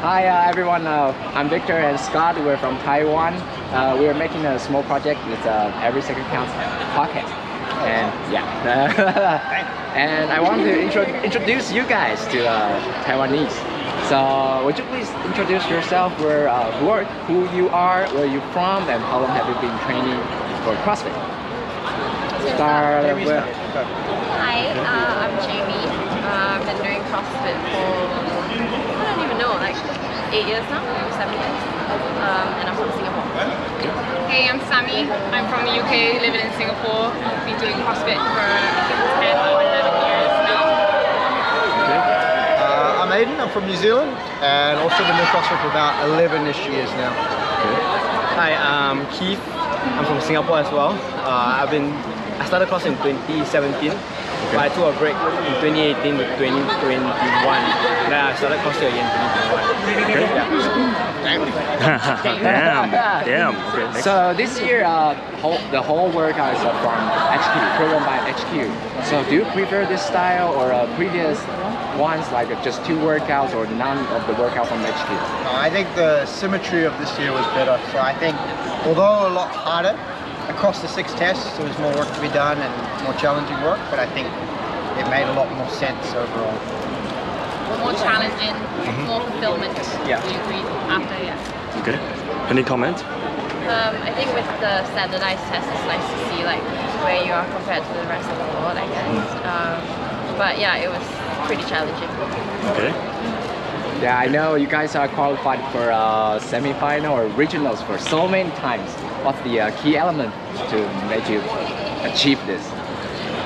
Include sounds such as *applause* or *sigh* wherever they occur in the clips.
Hi uh, everyone, uh, I'm Victor and Scott. We're from Taiwan. Uh, we're making a small project. with uh, Every Second Counts podcast. And yeah, *laughs* and I want to intro introduce you guys to uh, Taiwanese. So would you please introduce yourself, where, uh, who, are, who you are, where you from, and how long have you been training for CrossFit? Start with Hi, uh, I'm Jamie. Uh, I've been doing CrossFit for, don't even know, like eight years now, maybe seven years. Um, and I'm from Singapore. Hey, I'm Sammy. I'm from the UK, living in Singapore. I've been doing CrossFit for 10 or 11 years now. Uh, I'm Aiden, I'm from New Zealand and also been doing CrossFit for about 11ish years now. Hi, I'm Keith. I'm from Singapore as well. Uh, I've been I started CrossFit in 2017, but I took a break in 2018 to 2021. Then I started CrossFit again in 2021. damn, damn. Okay. So this year, uh, whole, the whole workout is uh, from HQ, program by HQ. So do you prefer this style or uh, previous ones like just two workouts or none of the workout from HQ? Uh, I think the symmetry of this year was better. So I think although a lot harder across the six tests, there was more work to be done and more challenging work, but I think it made a lot more sense overall. More challenging, more fulfillment. Yeah. We agreed after, yeah. Okay. Any comment? Um, I think with the standardized test, it's nice to see like where you are compared to the rest of the world, I guess. Um, but yeah, it was pretty challenging. Okay. Yeah, I know you guys are qualified for uh, semi-final or regionals for so many times. What's the uh, key element to make you achieve this?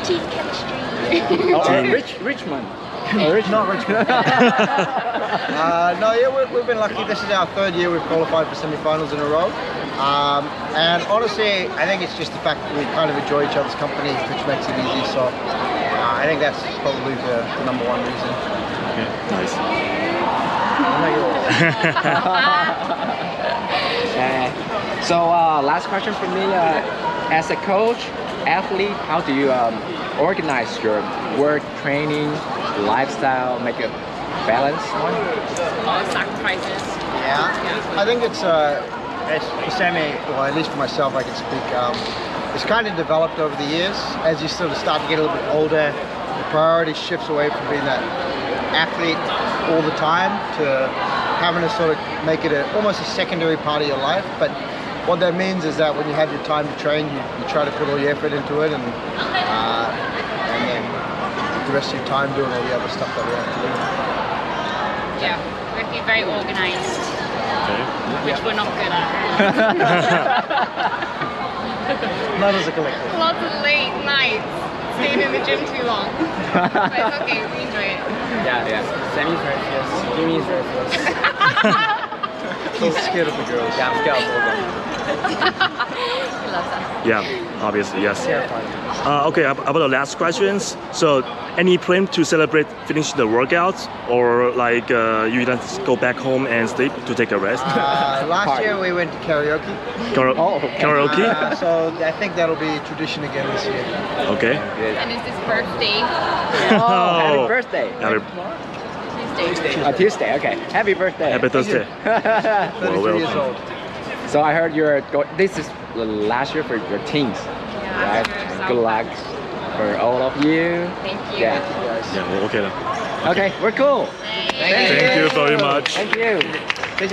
Team chemistry. *laughs* Oh, uh, Rich, Richmond. *laughs* Richmond. Not Richmond. *laughs* *laughs* uh, no, yeah, we, we've been lucky. This is our third year we've qualified for semi-finals in a row. Um, and honestly, I think it's just the fact that we kind of enjoy each other's company, which makes it easy. So uh, I think that's probably the, the number one reason. Okay. Nice. Uh, so uh, last question for me, uh, as a coach, athlete, how do you um, organize your work, training, lifestyle, make a balance one? A of sacrifices. Yeah, I think it's, uh, it's for Sammy, well at least for myself I can speak, um, it's kind of developed over the years. As you sort of start to get a little bit older, the priority shifts away from being that athlete all the time to having to sort of make it a, almost a secondary part of your life. But what that means is that when you have your time to train, you, you try to put all your effort into it and, uh, and then the rest of your time doing all the other stuff that we have to do. Yeah. We have to be very organized, Okay. which we're not good at. *laughs* Not as a collective. Lots of late nights, staying in the gym too long. but it's okay, we enjoy it. Yeah, yeah. Sammy's very fierce. Jimmy's very fierce. *laughs* He's scared of the girls. Yeah, I'm scared of all of them. He loves us. Yeah, obviously, yes. Uh, okay, about the last questions. So, any plan to celebrate finishing the workout, or like uh, you just go back home and sleep to take a rest? Uh, last Party. year we went to karaoke. Kara- Oh, okay. Karaoke? Uh, so I think that'll be tradition again this year. Okay. And it's his birthday. *laughs* Oh, happy birthday. Happy, Tuesday. Uh, Tuesday, okay. Happy birthday. happy Thursday. *laughs* 33 years welcome. old. so I heard you're go- this is the last year for your teens, Yeah. right? Good luck for all of you. Thank you. Yeah. Yeah, okay. lah. Okay, we're cool. Thank Thank Thank you very much. Thank you. 谢谢。